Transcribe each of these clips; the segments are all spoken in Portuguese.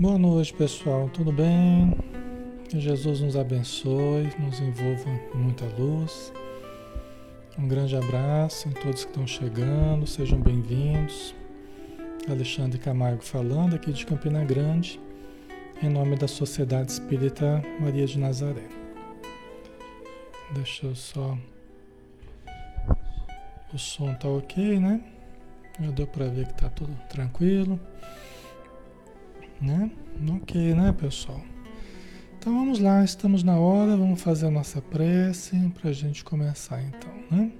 Boa noite, pessoal. Tudo bem? Que Jesus nos abençoe, nos envolva com muita luz. Um grande abraço a todos que estão chegando, sejam bem-vindos. Alexandre Camargo falando aqui de Campina Grande, em nome da Sociedade Espírita Maria de Nazaré. Deixa eu só. O som tá ok, né? Já deu para ver que tá tudo tranquilo. Né? Ok, né, pessoal? Então vamos lá, estamos na hora, vamos fazer a nossa prece para a gente começar então, né?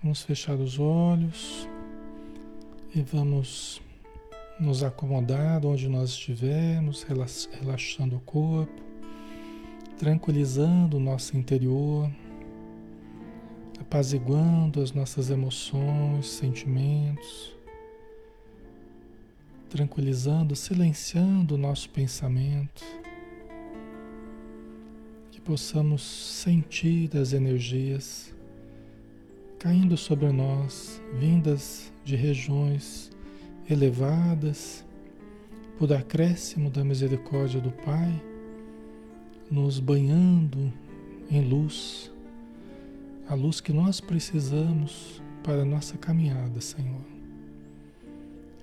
Vamos fechar os olhos e vamos nos acomodar onde nós estivermos, relaxando o corpo, tranquilizando o nosso interior, apaziguando as nossas emoções, sentimentos tranquilizando, silenciando o nosso pensamento, que possamos sentir as energias caindo sobre nós, vindas de regiões elevadas, por acréscimo da misericórdia do Pai, nos banhando em luz, a luz que nós precisamos para a nossa caminhada, Senhor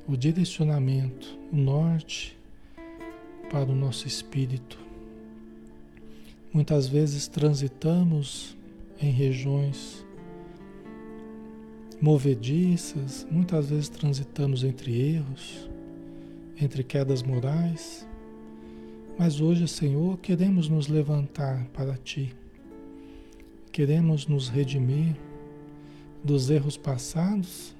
o direcionamento, o norte para o nosso espírito. Muitas vezes transitamos em regiões movediças, muitas vezes transitamos entre erros, entre quedas morais, mas hoje, Senhor, queremos nos levantar para Ti, queremos nos redimir dos erros passados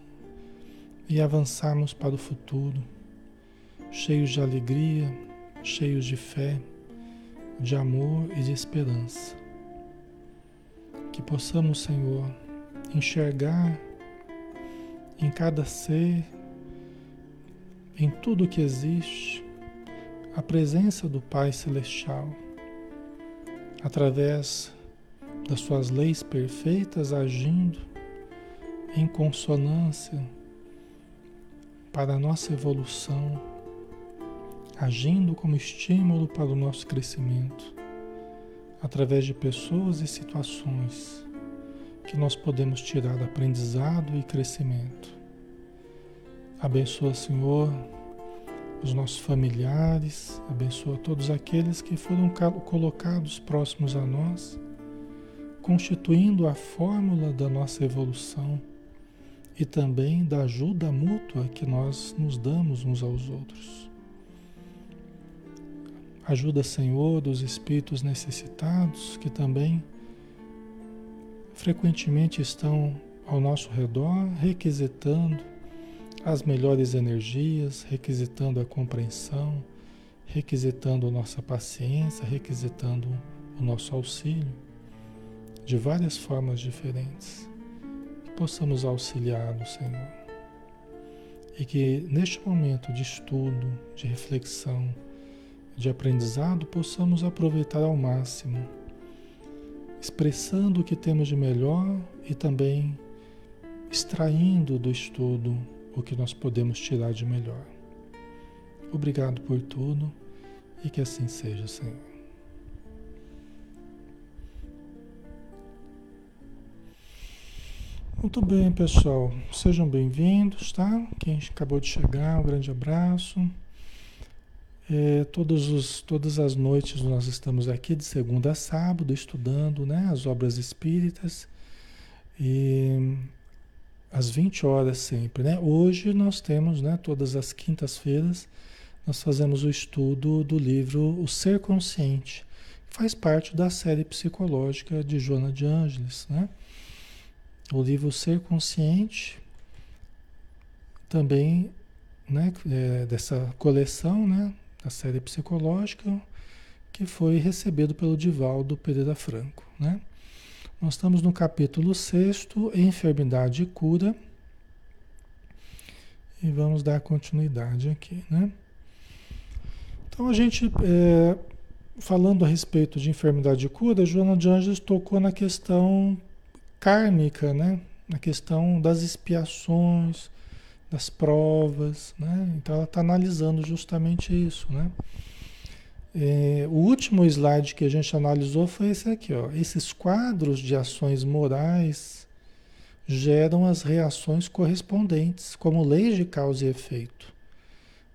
e avançarmos para o futuro, cheios de alegria, cheios de fé, de amor e de esperança. Que possamos, Senhor, enxergar em cada ser, em tudo que existe, a presença do Pai Celestial, através das Suas leis perfeitas agindo em consonância para a nossa evolução, agindo como estímulo para o nosso crescimento, através de pessoas e situações que nós podemos tirar aprendizado e crescimento. Abençoa, Senhor, os nossos familiares, abençoa todos aqueles que foram colocados próximos a nós, constituindo a fórmula da nossa evolução e também da ajuda mútua que nós nos damos uns aos outros. Ajuda, Senhor, dos espíritos necessitados que também frequentemente estão ao nosso redor, requisitando as melhores energias, requisitando a compreensão, requisitando nossa paciência, requisitando o nosso auxílio de várias formas diferentes possamos auxiliá-lo, Senhor. E que neste momento de estudo, de reflexão, de aprendizado, possamos aproveitar ao máximo, expressando o que temos de melhor e também extraindo do estudo o que nós podemos tirar de melhor. Obrigado por tudo e que assim seja, Senhor. Muito bem, pessoal. Sejam bem-vindos, tá? Quem acabou de chegar, um grande abraço. É, os, todas as noites nós estamos aqui de segunda a sábado estudando né, as obras espíritas e às 20 horas sempre. Né? Hoje nós temos, né, todas as quintas-feiras, nós fazemos o estudo do livro O Ser Consciente, que faz parte da série psicológica de Joana de Ângeles. Né? O livro Ser Consciente, também né, é, dessa coleção, né, da série psicológica, que foi recebido pelo Divaldo Pereira Franco. Né? Nós estamos no capítulo 6, Enfermidade e Cura, e vamos dar continuidade aqui. Né? Então, a gente, é, falando a respeito de enfermidade e cura, Joana de Anjos tocou na questão kármica, né? Na questão das expiações das provas, né? Então ela está analisando justamente isso, né? É, o último slide que a gente analisou foi esse aqui, ó. Esses quadros de ações morais geram as reações correspondentes, como leis de causa e efeito,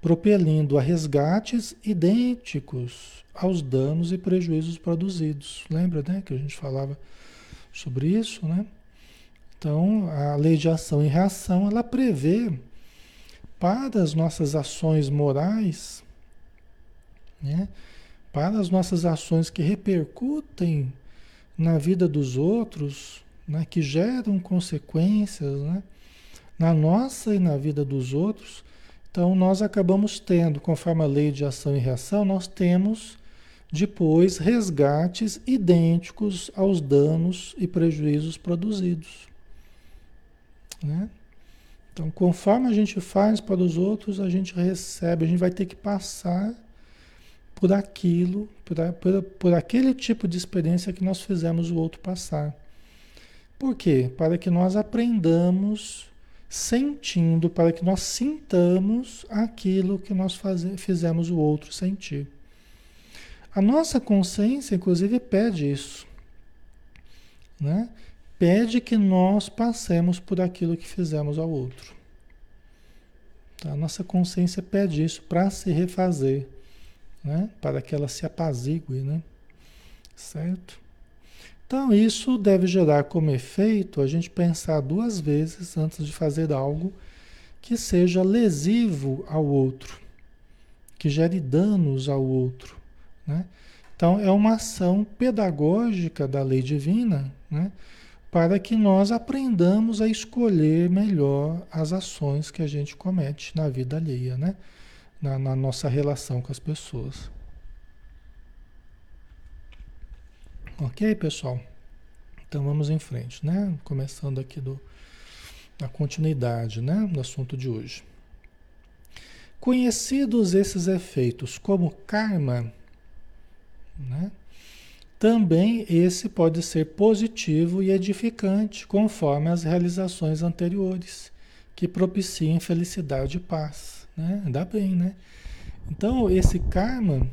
propelindo a resgates idênticos aos danos e prejuízos produzidos. Lembra, né, que a gente falava sobre isso, né? Então, a lei de ação e reação, ela prevê para as nossas ações morais, né? Para as nossas ações que repercutem na vida dos outros, né? que geram consequências né? na nossa e na vida dos outros, então nós acabamos tendo, conforme a lei de ação e reação, nós temos depois resgates idênticos aos danos e prejuízos produzidos. Né? Então, conforme a gente faz para os outros, a gente recebe, a gente vai ter que passar por aquilo, por, por, por aquele tipo de experiência que nós fizemos o outro passar. Por quê? Para que nós aprendamos sentindo, para que nós sintamos aquilo que nós faze, fizemos o outro sentir. A nossa consciência, inclusive, pede isso. Né? Pede que nós passemos por aquilo que fizemos ao outro. Tá? A nossa consciência pede isso para se refazer, né? para que ela se apazigue. Né? Certo? Então, isso deve gerar como efeito a gente pensar duas vezes antes de fazer algo que seja lesivo ao outro, que gere danos ao outro. Né? Então, é uma ação pedagógica da lei divina, né? para que nós aprendamos a escolher melhor as ações que a gente comete na vida alheia, né? na, na nossa relação com as pessoas. Ok, pessoal? Então vamos em frente, né? Começando aqui do, a continuidade né? do assunto de hoje. Conhecidos esses efeitos como karma, né? Também esse pode ser positivo e edificante, conforme as realizações anteriores, que propiciem felicidade e paz. Né? Dá bem, né? Então, esse karma,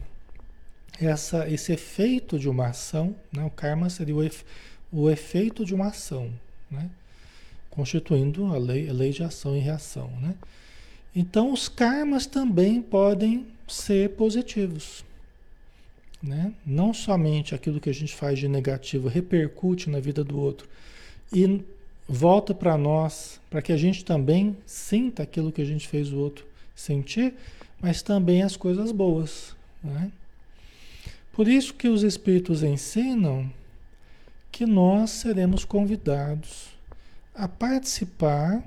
essa, esse efeito de uma ação, né? o karma seria o, efe, o efeito de uma ação, né? constituindo a lei, a lei de ação e reação. Né? Então, os karmas também podem ser positivos. Né? Não somente aquilo que a gente faz de negativo repercute na vida do outro e volta para nós, para que a gente também sinta aquilo que a gente fez o outro sentir, mas também as coisas boas. Né? Por isso que os Espíritos ensinam que nós seremos convidados a participar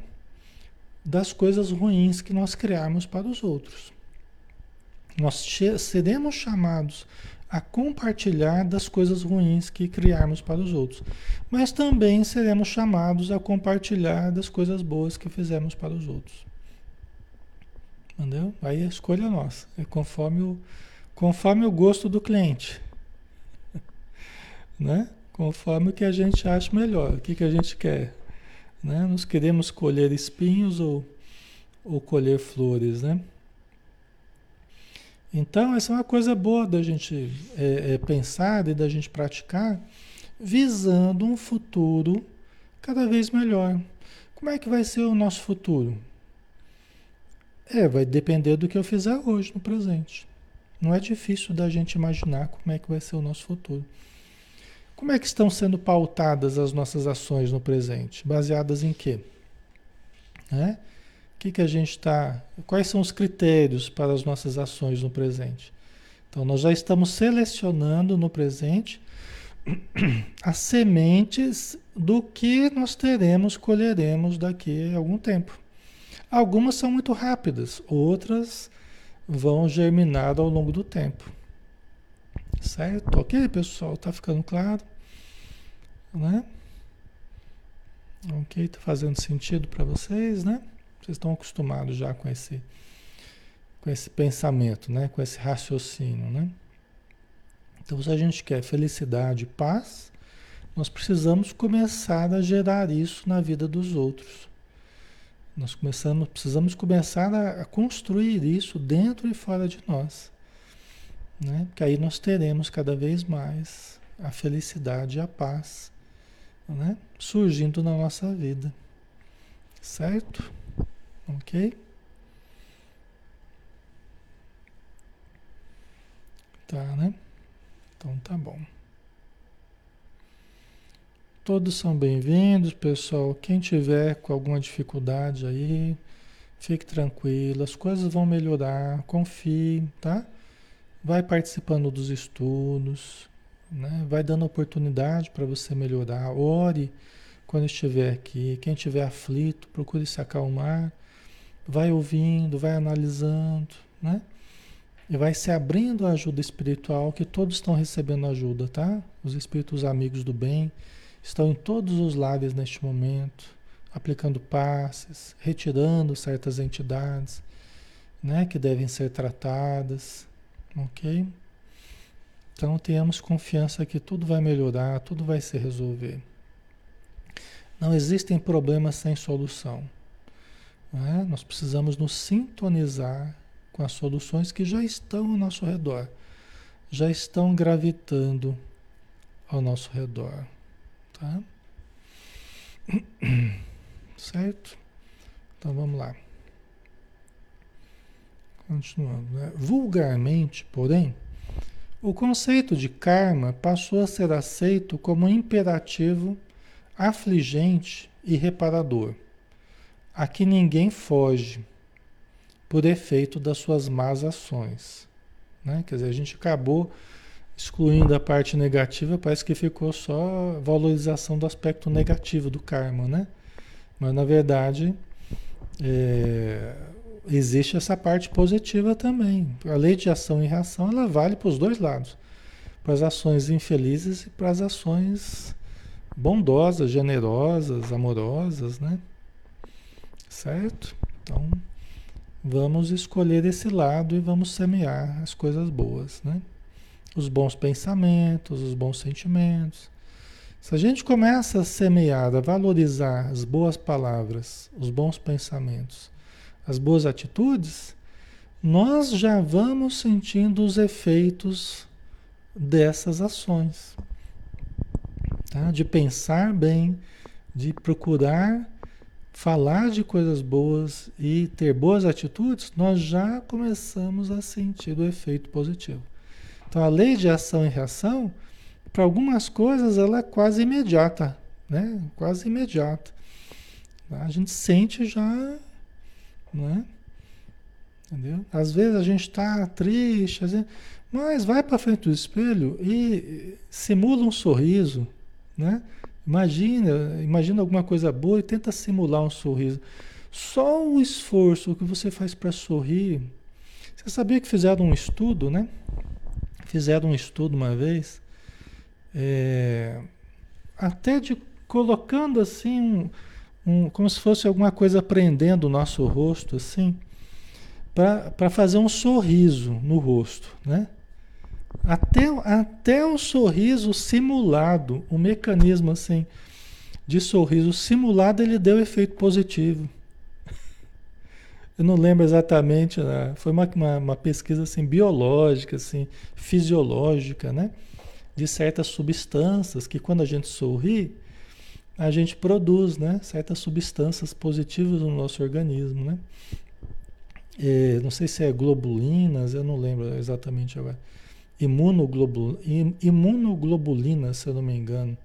das coisas ruins que nós criarmos para os outros. Nós seremos chamados a compartilhar das coisas ruins que criarmos para os outros. Mas também seremos chamados a compartilhar das coisas boas que fizemos para os outros. Entendeu? Aí a escolha é nossa, é conforme o, conforme o gosto do cliente. né? Conforme o que a gente acha melhor, o que, que a gente quer. Né? Nós queremos colher espinhos ou, ou colher flores, né? Então, essa é uma coisa boa da gente é, é, pensar e da gente praticar, visando um futuro cada vez melhor. Como é que vai ser o nosso futuro? É, vai depender do que eu fizer hoje, no presente. Não é difícil da gente imaginar como é que vai ser o nosso futuro. Como é que estão sendo pautadas as nossas ações no presente? Baseadas em quê? Né? Que, que a gente está. Quais são os critérios para as nossas ações no presente? Então, nós já estamos selecionando no presente as sementes do que nós teremos, colheremos daqui a algum tempo. Algumas são muito rápidas, outras vão germinar ao longo do tempo. Certo? Ok, pessoal? Tá ficando claro? Né? Ok, tá fazendo sentido para vocês, né? Vocês estão acostumados já com esse, com esse pensamento, né? com esse raciocínio. Né? Então, se a gente quer felicidade e paz, nós precisamos começar a gerar isso na vida dos outros. Nós começamos, precisamos começar a, a construir isso dentro e fora de nós. Né? Porque aí nós teremos cada vez mais a felicidade e a paz né? surgindo na nossa vida. Certo? Ok? Tá, né? Então tá bom. Todos são bem-vindos, pessoal. Quem tiver com alguma dificuldade aí, fique tranquilo, as coisas vão melhorar, confie, tá? Vai participando dos estudos, né? Vai dando oportunidade para você melhorar. Ore quando estiver aqui. Quem estiver aflito, procure se acalmar. Vai ouvindo, vai analisando, né? E vai se abrindo a ajuda espiritual, que todos estão recebendo ajuda, tá? Os espíritos amigos do bem estão em todos os lares neste momento, aplicando passes, retirando certas entidades, né, que devem ser tratadas, ok? Então tenhamos confiança que tudo vai melhorar, tudo vai se resolver. Não existem problemas sem solução. Né? Nós precisamos nos sintonizar com as soluções que já estão ao nosso redor, já estão gravitando ao nosso redor. Tá? Certo? Então vamos lá. Continuando. Né? Vulgarmente, porém, o conceito de karma passou a ser aceito como imperativo, afligente e reparador, a que ninguém foge por efeito das suas más ações. Né? Quer dizer, a gente acabou excluindo a parte negativa, parece que ficou só valorização do aspecto negativo do karma, né? Mas na verdade é, existe essa parte positiva também. A lei de ação e reação ela vale para os dois lados, para as ações infelizes e para as ações bondosas, generosas, amorosas, né? Certo? Então vamos escolher esse lado e vamos semear as coisas boas, né? os bons pensamentos, os bons sentimentos. Se a gente começa a semear, a valorizar as boas palavras, os bons pensamentos, as boas atitudes, nós já vamos sentindo os efeitos dessas ações. Tá? De pensar bem, de procurar falar de coisas boas e ter boas atitudes, nós já começamos a sentir o efeito positivo. Então a lei de ação e reação, para algumas coisas, ela é quase imediata, né? Quase imediata. A gente sente já, né? Entendeu? Às vezes a gente está triste, mas vai para frente do espelho e simula um sorriso, né? Imagina, imagina alguma coisa boa e tenta simular um sorriso. Só o esforço que você faz para sorrir. Você sabia que fizeram um estudo, né? Fizeram um estudo uma vez, é, até de colocando assim, um, um, como se fosse alguma coisa prendendo o nosso rosto, assim, para fazer um sorriso no rosto, né? Até, até o sorriso simulado, o mecanismo assim de sorriso simulado, ele deu efeito positivo. Eu não lembro exatamente, né? foi uma, uma, uma, pesquisa assim, biológica, assim, fisiológica, né? De certas substâncias que quando a gente sorri, a gente produz, né? Certas substâncias positivas no nosso organismo, né? É, não sei se é globulinas, eu não lembro exatamente agora. Imunoglobul, imunoglobulina, se eu não me engano.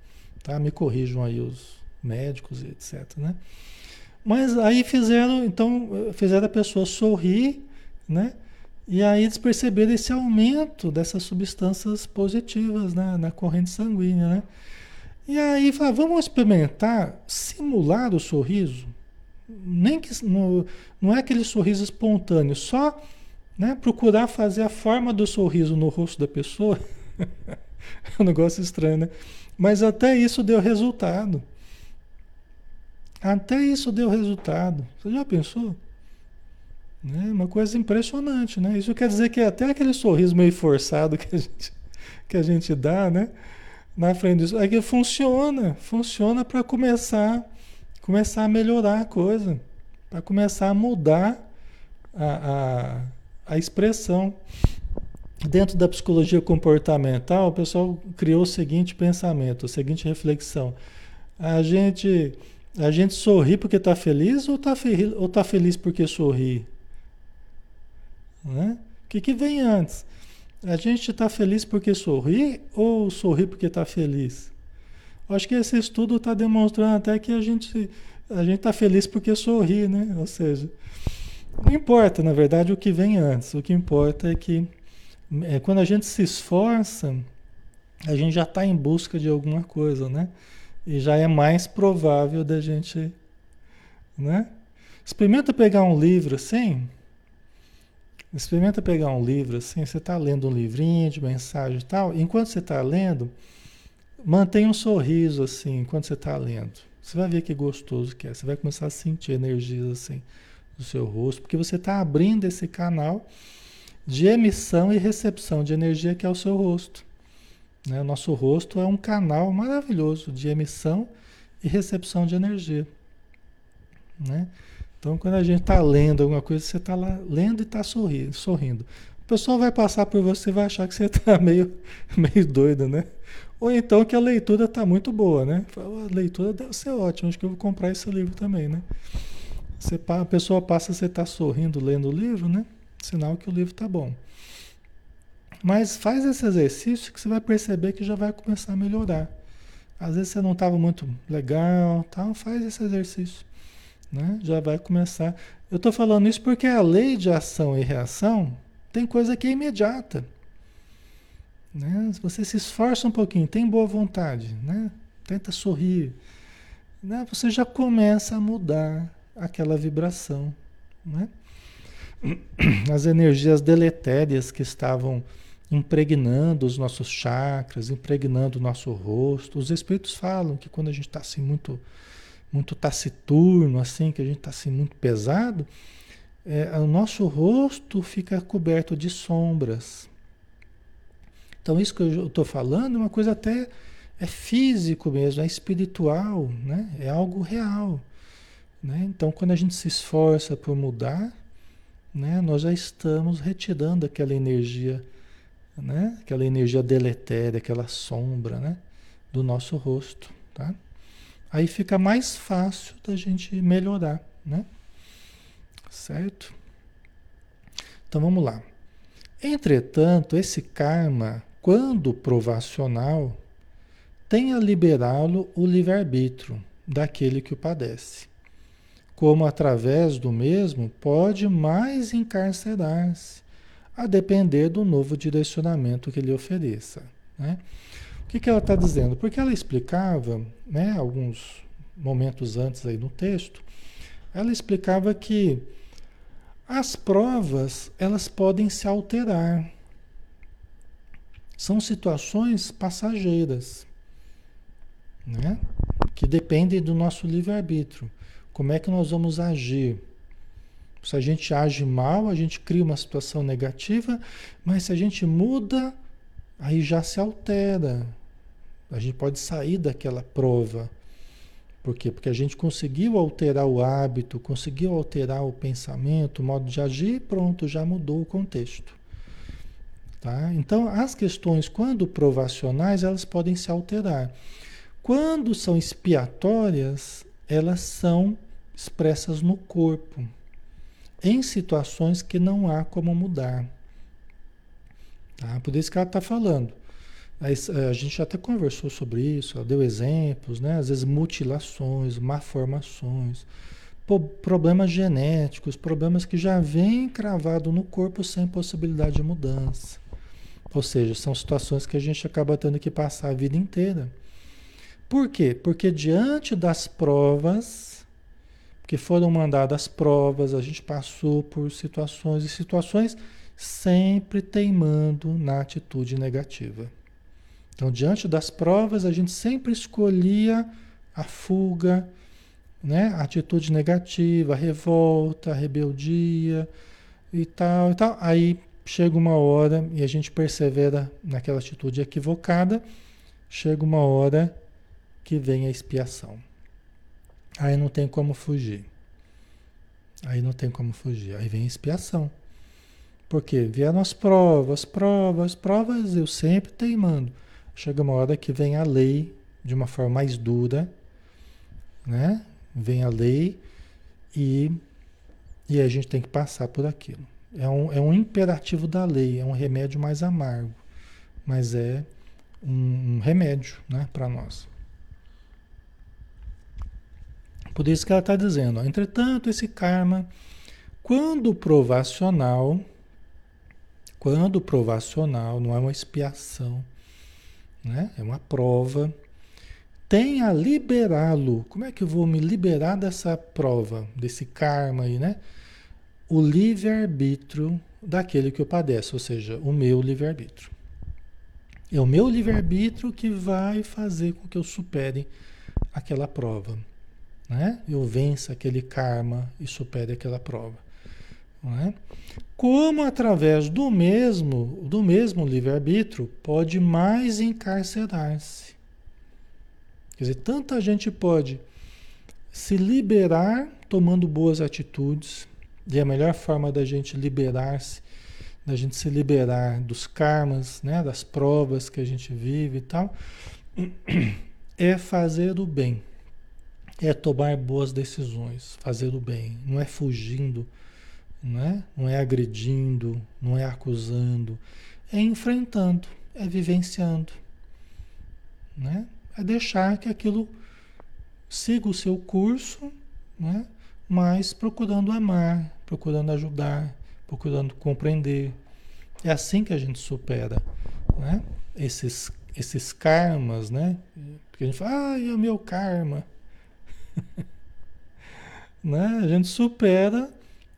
Tá? Me corrijam aí os médicos etc, né? Mas aí fizeram, então, fizeram a pessoa sorrir, né? E aí eles perceberam esse aumento dessas substâncias positivas né? na corrente sanguínea, né? E aí falaram, vamos experimentar simular o sorriso? Nem que no, não é aquele sorriso espontâneo, só né, procurar fazer a forma do sorriso no rosto da pessoa. é um negócio estranho, né? Mas até isso deu resultado. Até isso deu resultado. Você já pensou? Né? Uma coisa impressionante, né? Isso quer dizer que até aquele sorriso meio forçado que a gente, que a gente dá, né? Na frente disso, é que funciona, funciona para começar, começar a melhorar a coisa, para começar a mudar a, a, a expressão. Dentro da psicologia comportamental, o pessoal criou o seguinte pensamento, a seguinte reflexão. A gente, a gente sorri porque está feliz ou está fe ou tá feliz porque sorri? Né? O que, que vem antes? A gente está feliz porque sorri ou sorri porque está feliz? Acho que esse estudo está demonstrando até que a gente a gente está feliz porque sorri, né? Ou seja, não importa, na verdade, o que vem antes. O que importa é que é, quando a gente se esforça, a gente já está em busca de alguma coisa, né? E já é mais provável da gente, né? Experimenta pegar um livro assim. Experimenta pegar um livro assim. Você está lendo um livrinho de mensagem e tal. Enquanto você está lendo, mantenha um sorriso assim, enquanto você está lendo. Você vai ver que gostoso que é. Você vai começar a sentir energias assim do seu rosto, porque você está abrindo esse canal de emissão e recepção de energia que é o seu rosto. Né? O nosso rosto é um canal maravilhoso de emissão e recepção de energia. Né? Então, quando a gente está lendo alguma coisa, você está lá lendo e está sorrindo, sorrindo. O pessoal vai passar por você e vai achar que você está meio, meio doido, né? Ou então que a leitura está muito boa, né? A leitura deve ser ótima, acho que eu vou comprar esse livro também, né? Você, a pessoa passa, você está sorrindo lendo o livro, né? Sinal que o livro está bom. Mas faz esse exercício que você vai perceber que já vai começar a melhorar. Às vezes você não estava muito legal, tal, faz esse exercício. Né? Já vai começar. Eu estou falando isso porque a lei de ação e reação tem coisa que é imediata. Né? Se você se esforça um pouquinho, tem boa vontade, né? tenta sorrir, né? você já começa a mudar aquela vibração. Né? as energias deletérias que estavam impregnando os nossos chakras, impregnando o nosso rosto. Os espíritos falam que quando a gente está assim muito, muito taciturno, assim, que a gente está assim muito pesado, é, o nosso rosto fica coberto de sombras. Então isso que eu estou falando é uma coisa até é físico mesmo, é espiritual, né? É algo real. Né? Então quando a gente se esforça por mudar, né, nós já estamos retirando aquela energia, né, aquela energia deletéria, aquela sombra, né, do nosso rosto, tá? Aí fica mais fácil da gente melhorar, né? Certo? Então vamos lá. Entretanto, esse karma, quando provacional, tem a liberá-lo o livre-arbítrio daquele que o padece como através do mesmo pode mais encarcerar-se, a depender do novo direcionamento que lhe ofereça. Né? O que, que ela está dizendo? Porque ela explicava, né, alguns momentos antes aí no texto, ela explicava que as provas elas podem se alterar. São situações passageiras, né? que dependem do nosso livre-arbítrio. Como é que nós vamos agir? Se a gente age mal, a gente cria uma situação negativa, mas se a gente muda, aí já se altera. A gente pode sair daquela prova. Por quê? Porque a gente conseguiu alterar o hábito, conseguiu alterar o pensamento, o modo de agir, pronto, já mudou o contexto. Tá? Então, as questões, quando provacionais, elas podem se alterar. Quando são expiatórias, elas são expressas no corpo, em situações que não há como mudar. Tá? Por isso que ela está falando. A gente até conversou sobre isso, deu exemplos, né? às vezes mutilações, malformações, problemas genéticos, problemas que já vêm cravado no corpo sem possibilidade de mudança. Ou seja, são situações que a gente acaba tendo que passar a vida inteira. Por quê? Porque diante das provas, que foram mandadas provas, a gente passou por situações e situações sempre teimando na atitude negativa. Então, diante das provas, a gente sempre escolhia a fuga, né? a atitude negativa, a revolta, a rebeldia e tal, e tal. Aí chega uma hora e a gente persevera naquela atitude equivocada, chega uma hora que vem a expiação. Aí não tem como fugir. Aí não tem como fugir. Aí vem expiação. Porque vieram as provas, provas, provas, eu sempre teimando. Chega uma hora que vem a lei de uma forma mais dura, né? Vem a lei e, e a gente tem que passar por aquilo. É um, é um imperativo da lei, é um remédio mais amargo, mas é um, um remédio né, para nós. Por isso que ela está dizendo, ó, entretanto, esse karma, quando provacional, quando provacional, não é uma expiação, né? é uma prova, tem a liberá-lo. Como é que eu vou me liberar dessa prova, desse karma aí, né? O livre-arbítrio daquele que eu padeço, ou seja, o meu livre-arbítrio. É o meu livre-arbítrio que vai fazer com que eu supere aquela prova. Né? Eu vença aquele karma e supere aquela prova. Não é? Como através do mesmo, do mesmo livre-arbítrio pode mais encarcerar-se. Quer dizer, tanta gente pode se liberar tomando boas atitudes, e a melhor forma da gente liberar-se, da gente se liberar dos karmas, né, das provas que a gente vive e tal, é fazer o bem, é tomar boas decisões, fazer o bem, não é fugindo, não é, não é agredindo, não é acusando, é enfrentando, é vivenciando, né? é deixar que aquilo siga o seu curso, né? mas procurando amar, procurando ajudar, procurando compreender. É assim que a gente supera né? esses, esses karmas, né? Porque a gente fala, ah, é o meu karma. né? A gente supera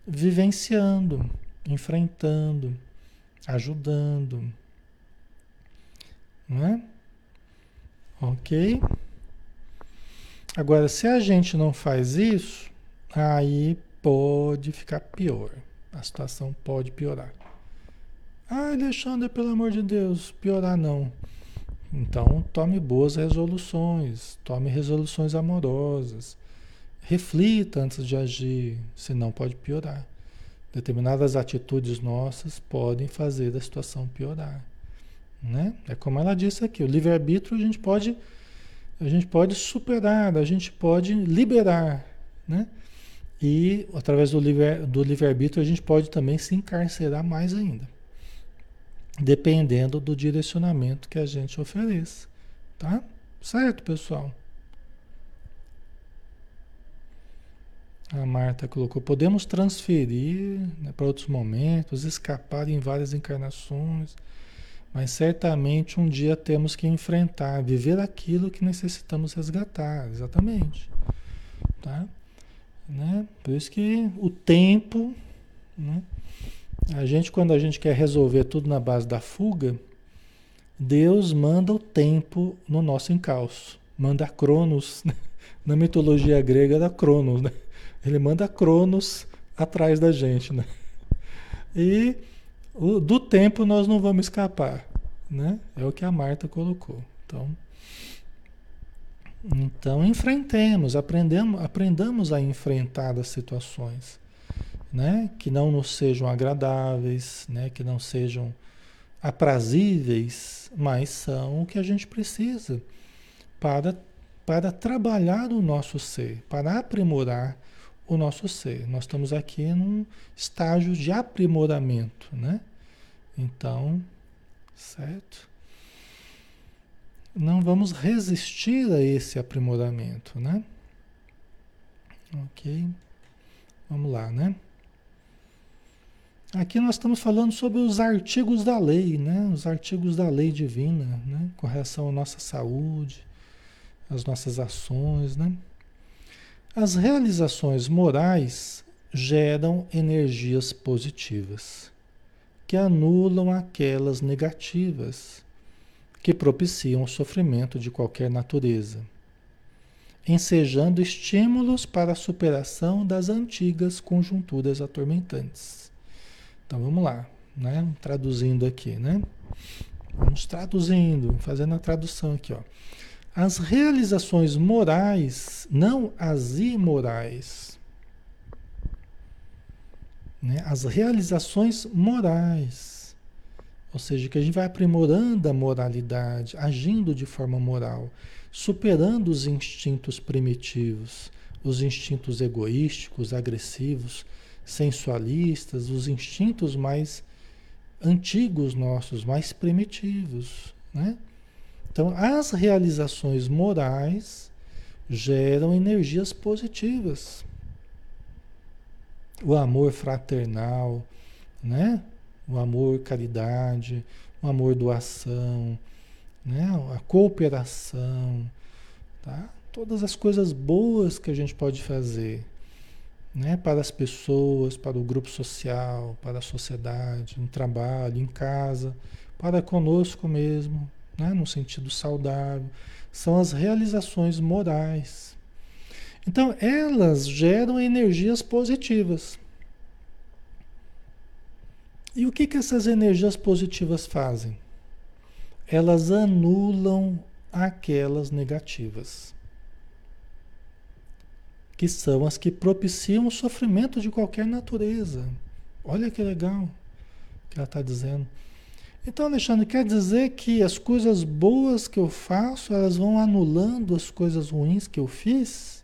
vivenciando, enfrentando, ajudando. Não é? Ok? Agora, se a gente não faz isso, aí pode ficar pior. A situação pode piorar. Ah, Alexandre, pelo amor de Deus, piorar não. Então, tome boas resoluções, tome resoluções amorosas. Reflita antes de agir, senão pode piorar. Determinadas atitudes nossas podem fazer a situação piorar. Né? É como ela disse aqui, o livre-arbítrio a gente pode a gente pode superar, a gente pode liberar, né? E através do livre do livre-arbítrio a gente pode também se encarcerar mais ainda, dependendo do direcionamento que a gente ofereça, tá? Certo, pessoal? A Marta colocou: podemos transferir né, para outros momentos, escapar em várias encarnações mas certamente um dia temos que enfrentar, viver aquilo que necessitamos resgatar, exatamente. Tá? Né? Por isso que o tempo, né? A gente quando a gente quer resolver tudo na base da fuga, Deus manda o tempo no nosso encalço, manda Cronos, né? na mitologia grega era Cronos, né? ele manda Cronos atrás da gente, né? E o, do tempo nós não vamos escapar, né? É o que a Marta colocou. Então, então enfrentemos, aprendemos, aprendamos a enfrentar as situações, né? Que não nos sejam agradáveis, né? Que não sejam aprazíveis, mas são o que a gente precisa para para trabalhar o nosso ser, para aprimorar o nosso ser. Nós estamos aqui num estágio de aprimoramento, né? Então, certo? Não vamos resistir a esse aprimoramento, né? Ok? Vamos lá, né? Aqui nós estamos falando sobre os artigos da lei, né? Os artigos da lei divina, né? Com relação à nossa saúde, às nossas ações, né? As realizações morais geram energias positivas que anulam aquelas negativas que propiciam o sofrimento de qualquer natureza, ensejando estímulos para a superação das antigas conjunturas atormentantes. Então vamos lá, né? Traduzindo aqui, né? Vamos traduzindo, fazendo a tradução aqui, ó. As realizações morais, não as imorais, né? as realizações morais. Ou seja, que a gente vai aprimorando a moralidade, agindo de forma moral, superando os instintos primitivos, os instintos egoísticos, agressivos, sensualistas, os instintos mais antigos nossos, mais primitivos, né? Então, as realizações morais geram energias positivas. O amor fraternal, né? O amor caridade, o amor doação, né? A cooperação, tá? Todas as coisas boas que a gente pode fazer, né? Para as pessoas, para o grupo social, para a sociedade, no trabalho, em casa, para conosco mesmo, né? no sentido saudável, são as realizações morais. Então, elas geram energias positivas. E o que, que essas energias positivas fazem? Elas anulam aquelas negativas, que são as que propiciam o sofrimento de qualquer natureza. Olha que legal que ela está dizendo. Então, Alexandre, quer dizer que as coisas boas que eu faço, elas vão anulando as coisas ruins que eu fiz?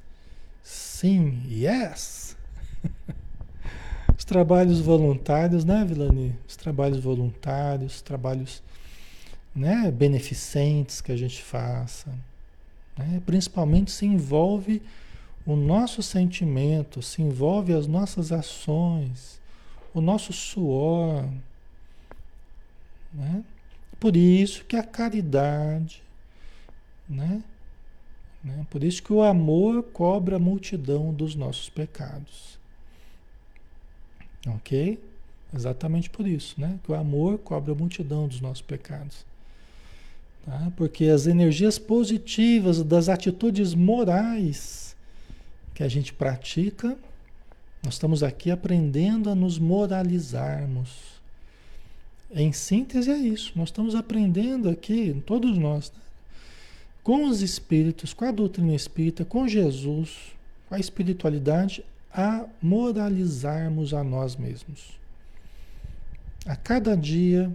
Sim, yes. Os trabalhos voluntários, né, Vilani? Os trabalhos voluntários, trabalhos né, beneficentes que a gente faça, né? principalmente se envolve o nosso sentimento, se envolve as nossas ações, o nosso suor, né? Por isso que a caridade, né? né? Por isso que o amor cobra a multidão dos nossos pecados. Ok? Exatamente por isso, né? Que o amor cobra a multidão dos nossos pecados. Tá? Porque as energias positivas das atitudes morais que a gente pratica, nós estamos aqui aprendendo a nos moralizarmos em síntese é isso. Nós estamos aprendendo aqui, todos nós, né? com os espíritos, com a doutrina espírita, com Jesus, com a espiritualidade, a moralizarmos a nós mesmos. A cada dia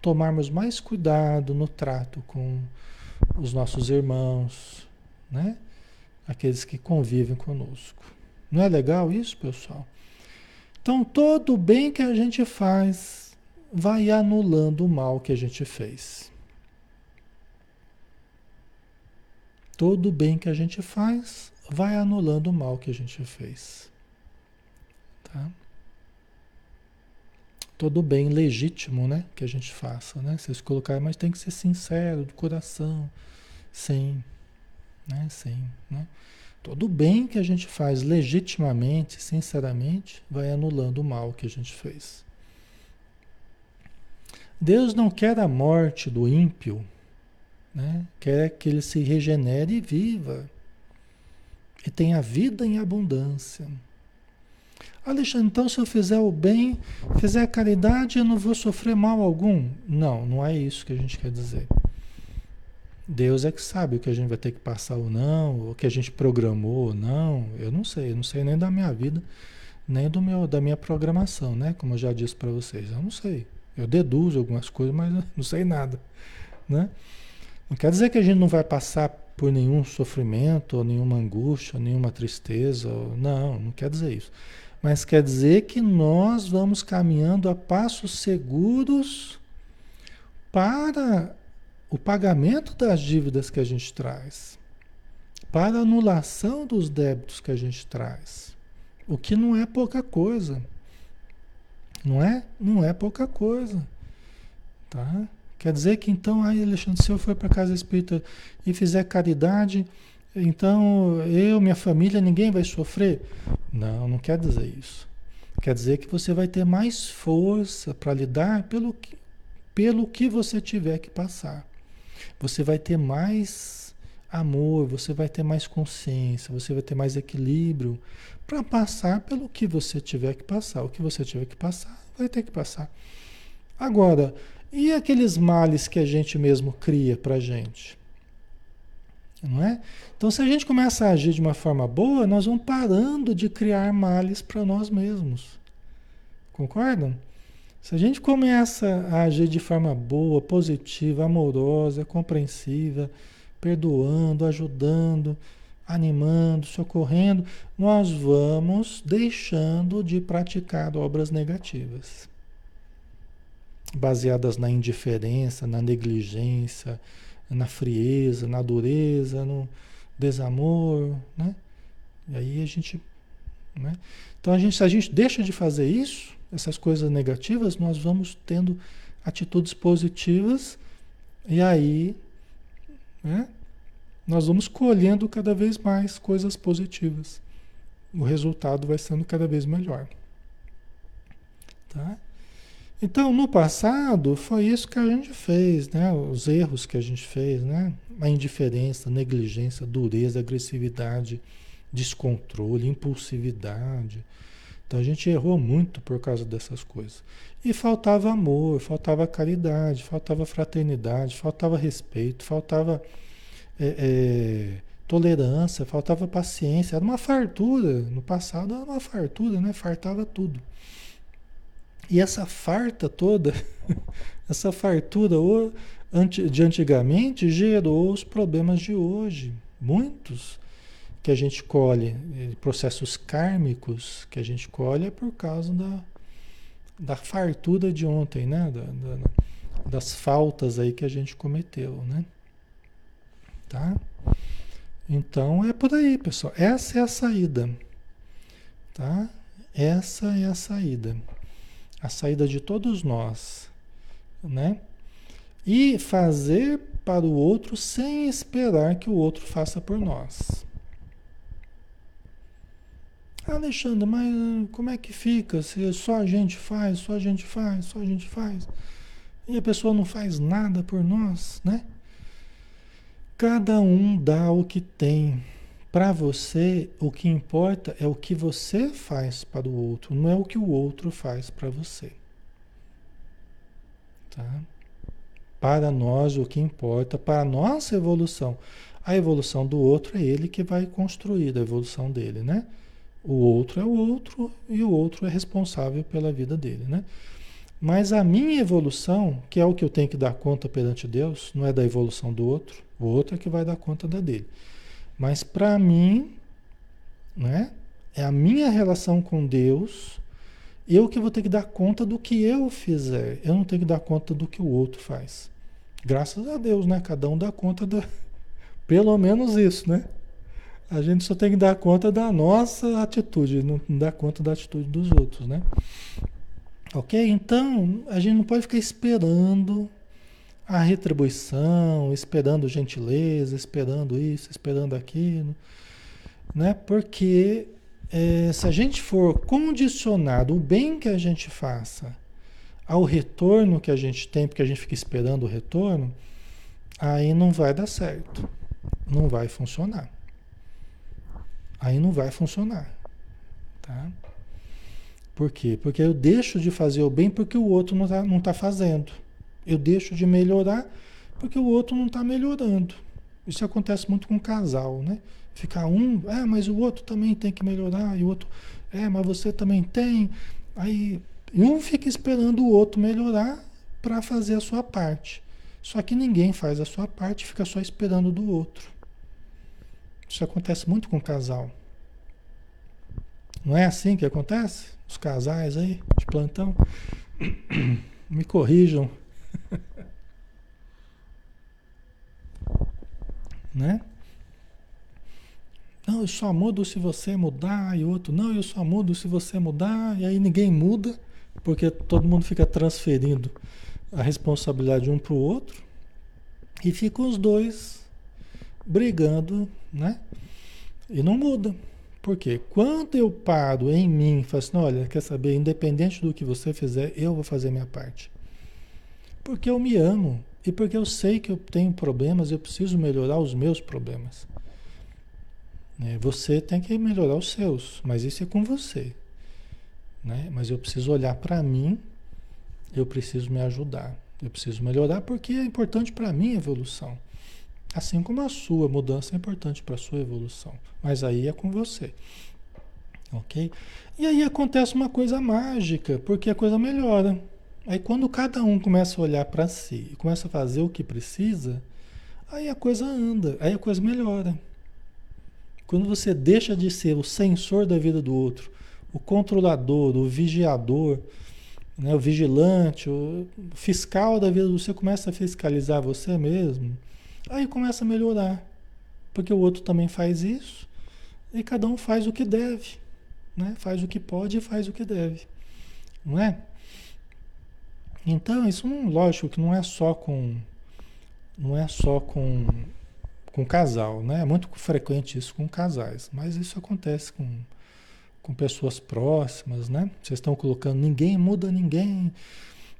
tomarmos mais cuidado no trato com os nossos irmãos, né? Aqueles que convivem conosco. Não é legal isso, pessoal? Então, todo o bem que a gente faz vai anulando o mal que a gente fez. Todo o bem que a gente faz vai anulando o mal que a gente fez. Tá? Todo bem legítimo, né, que a gente faça, né? Vocês colocaram, mas tem que ser sincero, do coração. Sim, né? Né? Todo bem que a gente faz legitimamente, sinceramente, vai anulando o mal que a gente fez. Deus não quer a morte do ímpio, né? quer que ele se regenere e viva, e tenha vida em abundância. Alexandre, então se eu fizer o bem, fizer a caridade, eu não vou sofrer mal algum? Não, não é isso que a gente quer dizer. Deus é que sabe o que a gente vai ter que passar ou não, o que a gente programou ou não. Eu não sei, eu não sei nem da minha vida, nem do meu, da minha programação, né? Como eu já disse para vocês, eu não sei. Eu deduzo algumas coisas, mas não sei nada, né? Não quer dizer que a gente não vai passar por nenhum sofrimento, ou nenhuma angústia, ou nenhuma tristeza, ou... não, não quer dizer isso. Mas quer dizer que nós vamos caminhando a passos seguros para o pagamento das dívidas que a gente traz, para a anulação dos débitos que a gente traz, o que não é pouca coisa. Não é? Não é pouca coisa. Tá? Quer dizer que então, aí Alexandre, se eu for para casa espírita e fizer caridade, então eu, minha família, ninguém vai sofrer? Não, não quer dizer isso. Quer dizer que você vai ter mais força para lidar pelo que, pelo que você tiver que passar. Você vai ter mais amor, você vai ter mais consciência, você vai ter mais equilíbrio para passar pelo que você tiver que passar. O que você tiver que passar, vai ter que passar. Agora, e aqueles males que a gente mesmo cria para gente? Não é? Então, se a gente começa a agir de uma forma boa, nós vamos parando de criar males para nós mesmos. Concordam? Se a gente começa a agir de forma boa, positiva, amorosa, compreensiva, perdoando, ajudando, animando, socorrendo, nós vamos deixando de praticar obras negativas, baseadas na indiferença, na negligência, na frieza, na dureza, no desamor, né? E aí a gente, né? Então a gente, se a gente deixa de fazer isso, essas coisas negativas, nós vamos tendo atitudes positivas e aí, né? nós vamos colhendo cada vez mais coisas positivas. O resultado vai sendo cada vez melhor. Tá? Então, no passado, foi isso que a gente fez, né? Os erros que a gente fez, né? A indiferença, negligência, dureza, agressividade, descontrole, impulsividade. Então a gente errou muito por causa dessas coisas. E faltava amor, faltava caridade, faltava fraternidade, faltava respeito, faltava é, é, tolerância, faltava paciência, era uma fartura. No passado era uma fartura, né? Fartava tudo. E essa farta toda, essa fartura de antigamente gerou os problemas de hoje. Muitos que a gente colhe, eh, processos kármicos que a gente colhe é por causa da, da fartura de ontem, né? Da, da, das faltas aí que a gente cometeu, né? Tá? Então é por aí, pessoal. Essa é a saída. Tá? Essa é a saída. A saída de todos nós, né? E fazer para o outro sem esperar que o outro faça por nós. Alexandre, mas como é que fica se só a gente faz, só a gente faz, só a gente faz? E a pessoa não faz nada por nós, né? Cada um dá o que tem. Para você, o que importa é o que você faz para o outro, não é o que o outro faz para você. Tá? Para nós, o que importa, para a nossa evolução, a evolução do outro é ele que vai construir a evolução dele, né? O outro é o outro e o outro é responsável pela vida dele, né? Mas a minha evolução, que é o que eu tenho que dar conta perante Deus, não é da evolução do outro, o outro é que vai dar conta da dele. Mas para mim, né, é a minha relação com Deus, eu que vou ter que dar conta do que eu fizer. Eu não tenho que dar conta do que o outro faz. Graças a Deus, né? Cada um dá conta da. Pelo menos isso, né? A gente só tem que dar conta da nossa atitude, não dá conta da atitude dos outros, né? Ok? Então, a gente não pode ficar esperando a retribuição, esperando gentileza, esperando isso, esperando aquilo, né? Porque é, se a gente for condicionado o bem que a gente faça ao retorno que a gente tem, porque a gente fica esperando o retorno, aí não vai dar certo, não vai funcionar. Aí não vai funcionar, tá? Por quê? Porque eu deixo de fazer o bem porque o outro não está não tá fazendo. Eu deixo de melhorar porque o outro não está melhorando. Isso acontece muito com casal, né? Ficar um, é, mas o outro também tem que melhorar, e o outro, é, mas você também tem. Aí um fica esperando o outro melhorar para fazer a sua parte. Só que ninguém faz a sua parte, fica só esperando do outro. Isso acontece muito com casal. Não é assim que acontece? Os casais aí de plantão. Me corrijam. né? Não, eu só mudo se você mudar, e outro, não, eu só mudo se você mudar, e aí ninguém muda, porque todo mundo fica transferindo a responsabilidade um para o outro, e ficam os dois brigando, né? E não muda. Porque quando eu paro em mim falo assim, olha, quer saber, independente do que você fizer, eu vou fazer minha parte. Porque eu me amo e porque eu sei que eu tenho problemas, eu preciso melhorar os meus problemas. Né? Você tem que melhorar os seus, mas isso é com você. Né? Mas eu preciso olhar para mim, eu preciso me ajudar, eu preciso melhorar porque é importante para a evolução. Assim como a sua mudança é importante para a sua evolução. Mas aí é com você. Ok? E aí acontece uma coisa mágica, porque a coisa melhora. Aí quando cada um começa a olhar para si e começa a fazer o que precisa, aí a coisa anda, aí a coisa melhora. Quando você deixa de ser o sensor da vida do outro, o controlador, o vigiador, né, o vigilante, o fiscal da vida do você começa a fiscalizar você mesmo, aí começa a melhorar. Porque o outro também faz isso e cada um faz o que deve, né? Faz o que pode e faz o que deve, não é? Então, isso não, lógico que não é só com não é só com com casal, né? É muito frequente isso com casais, mas isso acontece com com pessoas próximas, né? Vocês estão colocando ninguém muda ninguém.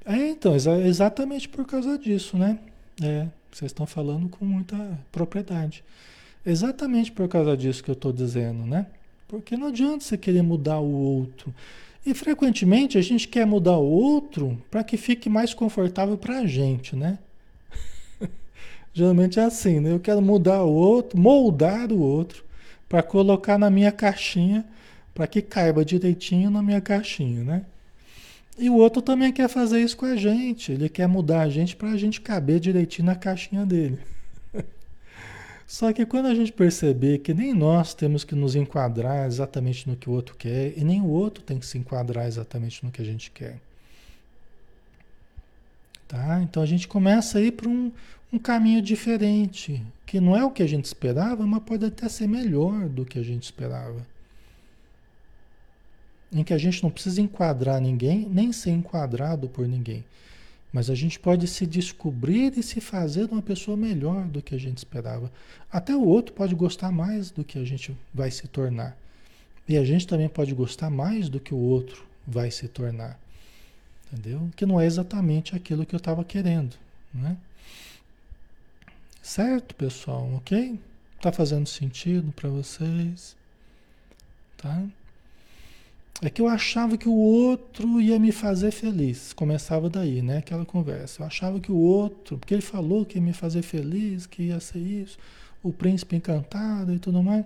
É, então, exa exatamente por causa disso, né? É, vocês estão falando com muita propriedade. Exatamente por causa disso que eu estou dizendo, né? Porque não adianta você querer mudar o outro. E frequentemente a gente quer mudar o outro para que fique mais confortável para a gente, né? Geralmente é assim, né? Eu quero mudar o outro, moldar o outro, para colocar na minha caixinha, para que caiba direitinho na minha caixinha, né? E o outro também quer fazer isso com a gente. Ele quer mudar a gente para a gente caber direitinho na caixinha dele. Só que quando a gente perceber que nem nós temos que nos enquadrar exatamente no que o outro quer, e nem o outro tem que se enquadrar exatamente no que a gente quer. Tá? Então a gente começa a ir para um, um caminho diferente, que não é o que a gente esperava, mas pode até ser melhor do que a gente esperava. Em que a gente não precisa enquadrar ninguém, nem ser enquadrado por ninguém. Mas a gente pode se descobrir e se fazer uma pessoa melhor do que a gente esperava. Até o outro pode gostar mais do que a gente vai se tornar. E a gente também pode gostar mais do que o outro vai se tornar. Entendeu? Que não é exatamente aquilo que eu estava querendo. Né? Certo, pessoal? Ok? Tá fazendo sentido para vocês? Tá? É que eu achava que o outro ia me fazer feliz. Começava daí, né? Aquela conversa. Eu achava que o outro, porque ele falou que ia me fazer feliz, que ia ser isso, o príncipe encantado e tudo mais.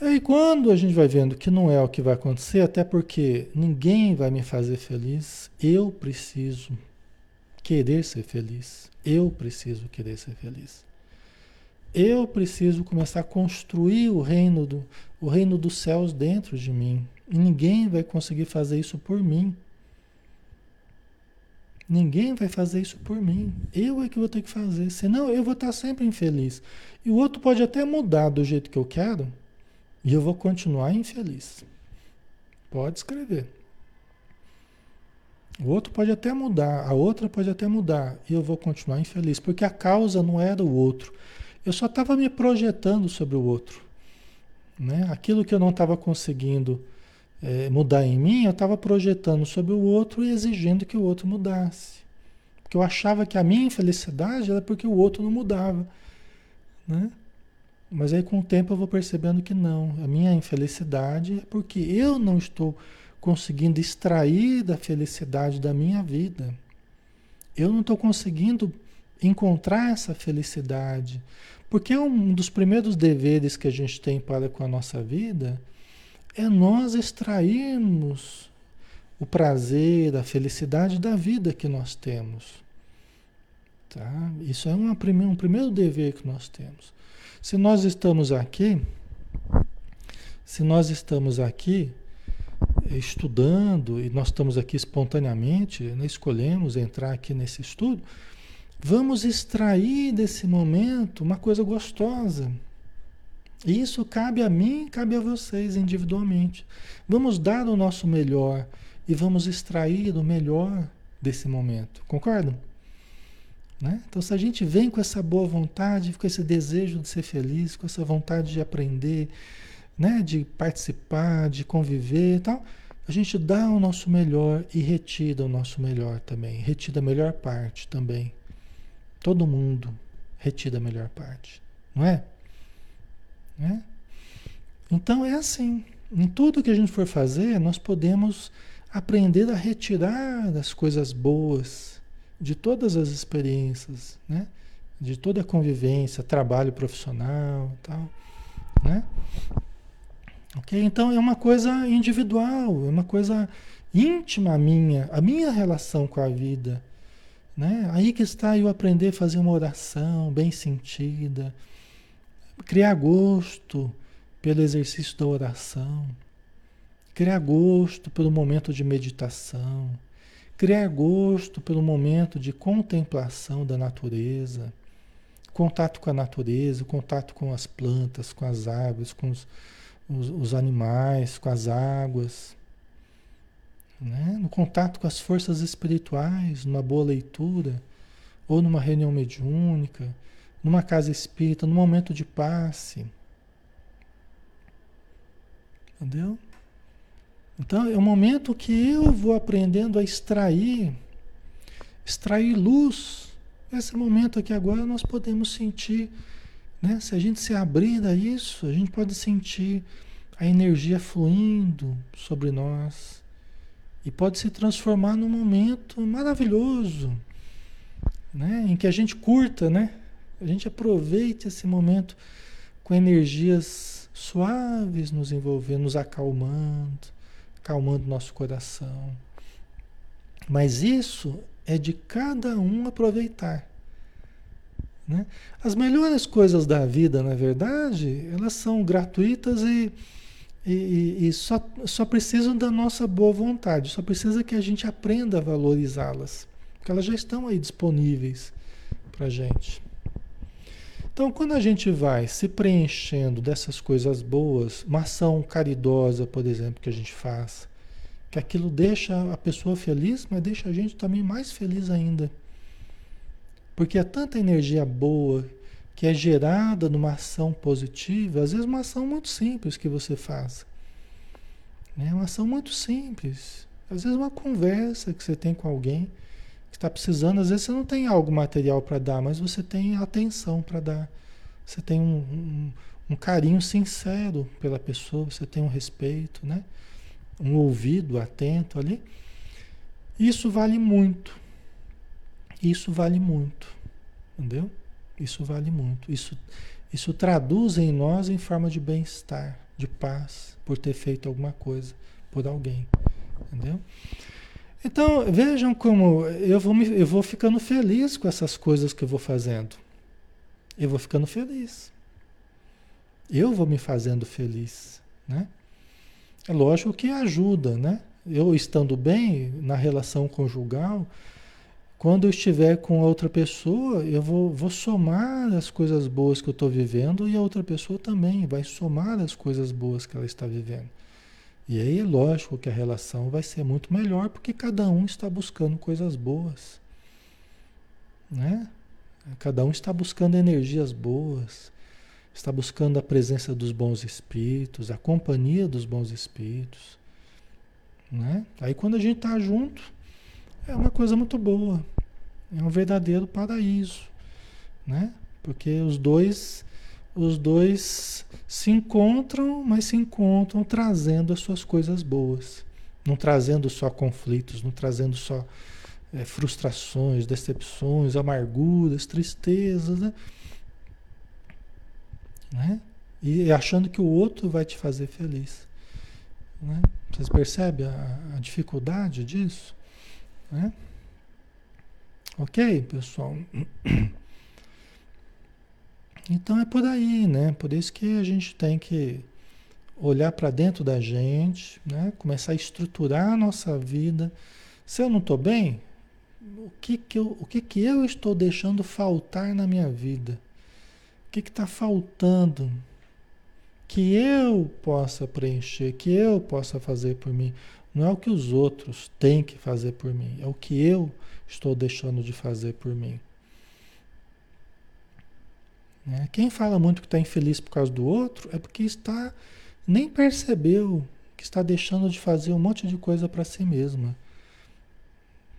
E quando a gente vai vendo que não é o que vai acontecer, até porque ninguém vai me fazer feliz, eu preciso querer ser feliz. Eu preciso querer ser feliz. Eu preciso começar a construir o reino, do, o reino dos céus dentro de mim. Ninguém vai conseguir fazer isso por mim. Ninguém vai fazer isso por mim. Eu é que vou ter que fazer. Senão eu vou estar sempre infeliz. E o outro pode até mudar do jeito que eu quero. E eu vou continuar infeliz. Pode escrever. O outro pode até mudar, a outra pode até mudar, e eu vou continuar infeliz, porque a causa não era o outro. Eu só estava me projetando sobre o outro. Né? Aquilo que eu não estava conseguindo é, mudar em mim, eu estava projetando sobre o outro e exigindo que o outro mudasse. Porque eu achava que a minha infelicidade era porque o outro não mudava. Né? Mas aí com o tempo eu vou percebendo que não. A minha infelicidade é porque eu não estou conseguindo extrair da felicidade da minha vida. Eu não estou conseguindo encontrar essa felicidade. Porque um dos primeiros deveres que a gente tem para com a nossa vida é nós extrairmos o prazer, a felicidade da vida que nós temos. Tá? Isso é uma, um primeiro dever que nós temos. Se nós estamos aqui, se nós estamos aqui estudando e nós estamos aqui espontaneamente, né, escolhemos entrar aqui nesse estudo, vamos extrair desse momento uma coisa gostosa. Isso cabe a mim, cabe a vocês individualmente. Vamos dar o nosso melhor e vamos extrair o melhor desse momento. Concordam? Né? Então, se a gente vem com essa boa vontade, com esse desejo de ser feliz, com essa vontade de aprender, né? de participar, de conviver e tal, a gente dá o nosso melhor e retira o nosso melhor também. Retira a melhor parte também. Todo mundo retira a melhor parte. Não é? Né? Então é assim. Em tudo que a gente for fazer, nós podemos aprender a retirar as coisas boas de todas as experiências, né? de toda a convivência, trabalho profissional tal, né? Ok? Então é uma coisa individual, é uma coisa íntima minha, a minha relação com a vida. Né? Aí que está eu aprender a fazer uma oração bem sentida, criar gosto pelo exercício da oração, criar gosto pelo momento de meditação, criar gosto pelo momento de contemplação da natureza, contato com a natureza, contato com as plantas, com as árvores, com os, os, os animais, com as águas né? no contato com as forças espirituais, numa boa leitura, ou numa reunião mediúnica, numa casa espírita, num momento de passe. Entendeu? Então é o momento que eu vou aprendendo a extrair, extrair luz. Esse momento aqui agora nós podemos sentir, né? Se a gente se abrir a isso, a gente pode sentir a energia fluindo sobre nós e pode se transformar num momento maravilhoso, né? em que a gente curta, né? A gente aproveite esse momento com energias suaves nos envolvendo, nos acalmando, acalmando nosso coração. Mas isso é de cada um aproveitar. Né? As melhores coisas da vida, na verdade, elas são gratuitas e e, e, só, só precisam da nossa boa vontade, só precisa que a gente aprenda a valorizá-las, porque elas já estão aí disponíveis para gente. Então, quando a gente vai se preenchendo dessas coisas boas, uma ação caridosa, por exemplo, que a gente faz, que aquilo deixa a pessoa feliz, mas deixa a gente também mais feliz ainda. Porque é tanta energia boa que é gerada numa ação positiva, às vezes uma ação muito simples que você faz. Né? Uma ação muito simples. Às vezes uma conversa que você tem com alguém que está precisando, às vezes você não tem algo material para dar, mas você tem atenção para dar. Você tem um, um, um, carinho sincero pela pessoa, você tem um respeito, né? um ouvido atento ali. Isso vale muito. Isso vale muito. Entendeu? Isso vale muito. Isso, isso traduz em nós em forma de bem-estar, de paz, por ter feito alguma coisa por alguém. Entendeu? Então, vejam como eu vou, me, eu vou ficando feliz com essas coisas que eu vou fazendo. Eu vou ficando feliz. Eu vou me fazendo feliz. Né? É lógico que ajuda, né? Eu estando bem na relação conjugal, quando eu estiver com outra pessoa, eu vou, vou somar as coisas boas que eu estou vivendo e a outra pessoa também vai somar as coisas boas que ela está vivendo. E aí é lógico que a relação vai ser muito melhor porque cada um está buscando coisas boas. Né? Cada um está buscando energias boas, está buscando a presença dos bons espíritos, a companhia dos bons espíritos. Né? Aí quando a gente está junto, é uma coisa muito boa. É um verdadeiro paraíso, né? Porque os dois os dois se encontram, mas se encontram trazendo as suas coisas boas, não trazendo só conflitos, não trazendo só é, frustrações, decepções, amarguras, tristezas, né? né? E achando que o outro vai te fazer feliz. Né? Vocês percebem a, a dificuldade disso? Né? Ok, pessoal? Então é por aí, né? Por isso que a gente tem que olhar para dentro da gente, né? Começar a estruturar a nossa vida. Se eu não estou bem, o que que eu, o que que eu estou deixando faltar na minha vida? O que está faltando que eu possa preencher, que eu possa fazer por mim? Não é o que os outros têm que fazer por mim, é o que eu estou deixando de fazer por mim. Né? Quem fala muito que está infeliz por causa do outro é porque está nem percebeu que está deixando de fazer um monte de coisa para si mesma.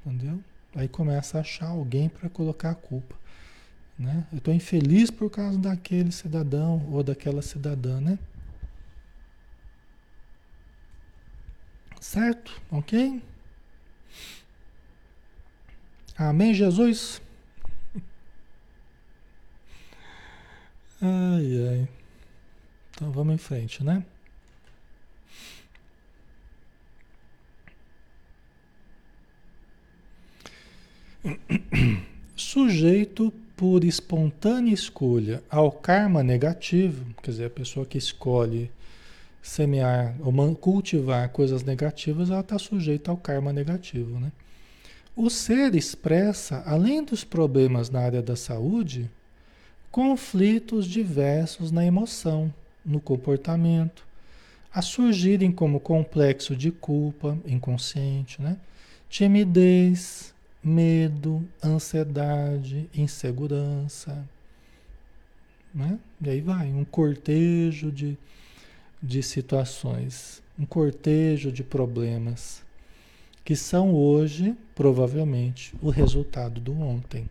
Entendeu? Aí começa a achar alguém para colocar a culpa. Né? Eu estou infeliz por causa daquele cidadão ou daquela cidadã, né? Certo? Ok? Amém, Jesus? Ai, ai. Então vamos em frente, né? Sujeito por espontânea escolha ao karma negativo, quer dizer, a pessoa que escolhe semear ou cultivar coisas negativas, ela está sujeita ao karma negativo, né? O ser expressa, além dos problemas na área da saúde, conflitos diversos na emoção, no comportamento, a surgirem como complexo de culpa inconsciente, né? timidez, medo, ansiedade, insegurança. Né? E aí vai, um cortejo de, de situações, um cortejo de problemas que são hoje, provavelmente, o resultado do ontem.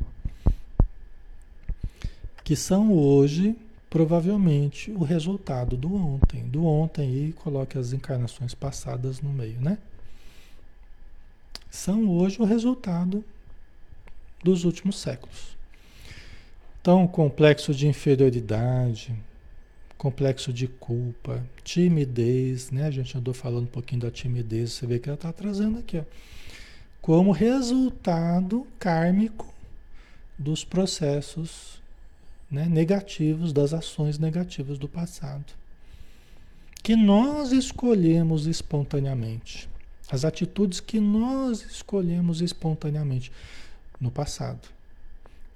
Que são hoje, provavelmente, o resultado do ontem. Do ontem e coloque as encarnações passadas no meio, né? São hoje o resultado dos últimos séculos. Então, complexo de inferioridade, complexo de culpa, timidez, né? A gente andou falando um pouquinho da timidez, você vê que ela está trazendo aqui, ó, como resultado kármico dos processos né, negativos, das ações negativas do passado. Que nós escolhemos espontaneamente. As atitudes que nós escolhemos espontaneamente no passado.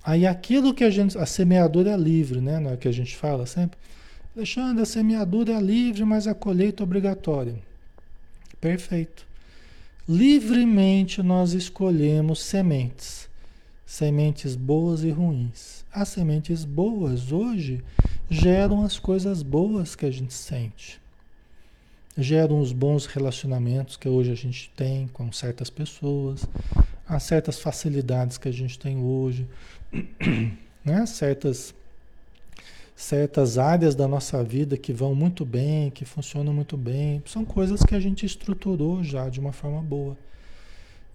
Aí aquilo que a gente. A semeadura é livre, né? Não é que a gente fala sempre. Alexandre, a semeadura é livre, mas a colheita é obrigatória. Perfeito. Livremente nós escolhemos sementes, sementes boas e ruins. As sementes boas hoje geram as coisas boas que a gente sente, geram os bons relacionamentos que hoje a gente tem com certas pessoas, as certas facilidades que a gente tem hoje, né? certas certas áreas da nossa vida que vão muito bem, que funcionam muito bem, são coisas que a gente estruturou já de uma forma boa.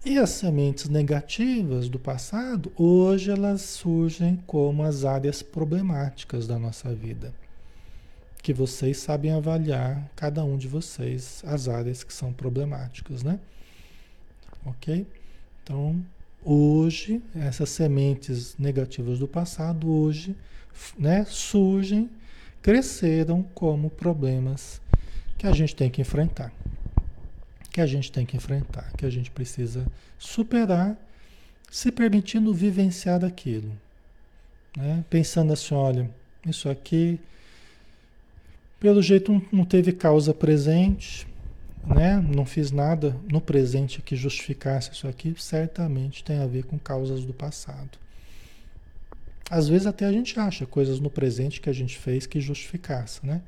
E as sementes negativas do passado, hoje elas surgem como as áreas problemáticas da nossa vida. Que vocês sabem avaliar, cada um de vocês, as áreas que são problemáticas, né? Ok? Então, hoje, essas sementes negativas do passado, hoje, né, surgem, cresceram como problemas que a gente tem que enfrentar. Que a gente tem que enfrentar, que a gente precisa superar, se permitindo vivenciar aquilo. Né? Pensando assim, olha, isso aqui, pelo jeito não teve causa presente, né? não fiz nada no presente que justificasse isso aqui, certamente tem a ver com causas do passado. Às vezes até a gente acha coisas no presente que a gente fez que justificasse, né?